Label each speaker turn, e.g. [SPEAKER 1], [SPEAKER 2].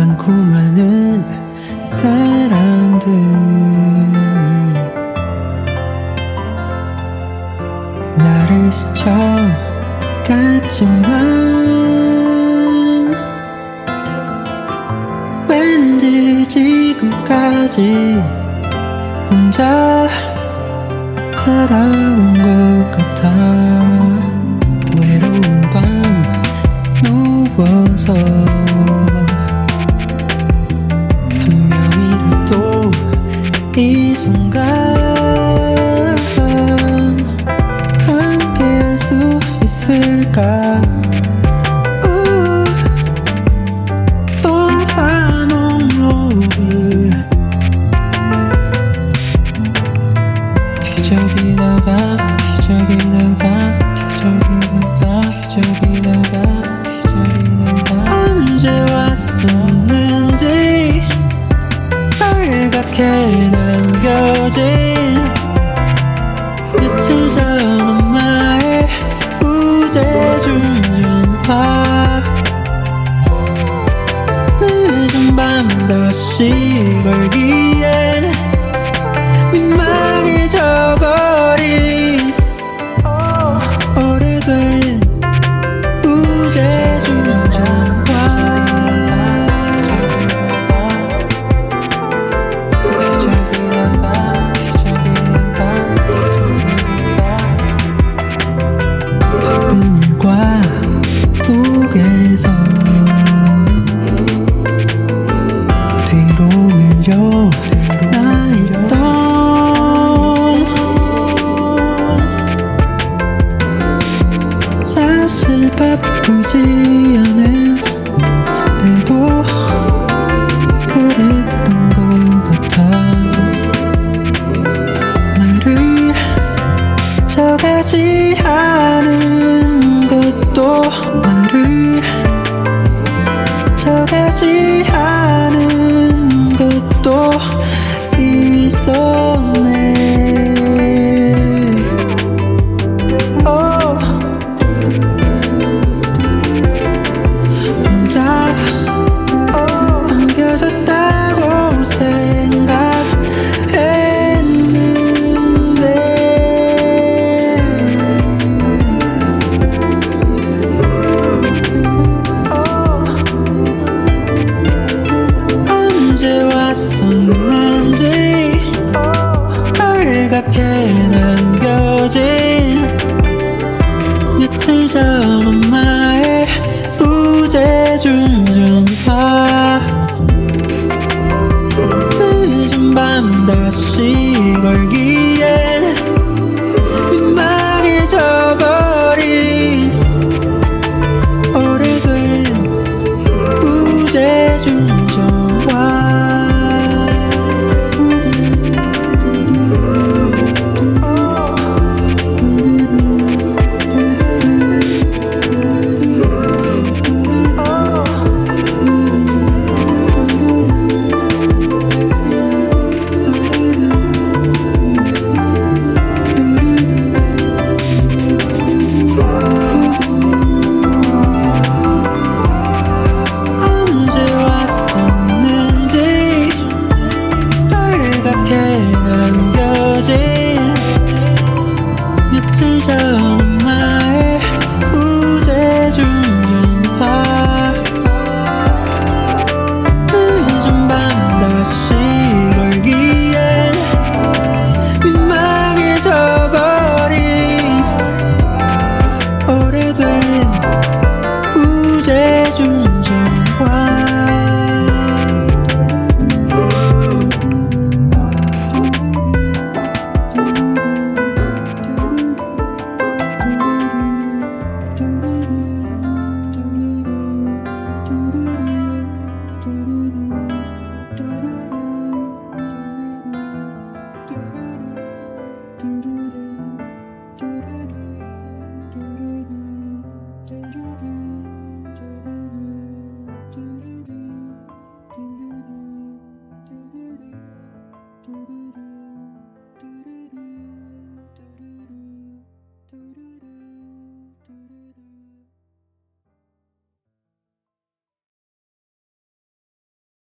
[SPEAKER 1] 많고 많은 사람들. 나를 스쳐갔지만 왠지 지금까지 혼자 살아온 것 같아. isang gabi 하루씩 울기엔 민망해져 버 들어 나 있던 사실 바쁘지 않은 때도 그랬던 것 같아. 나를 스쳐가지 않아 not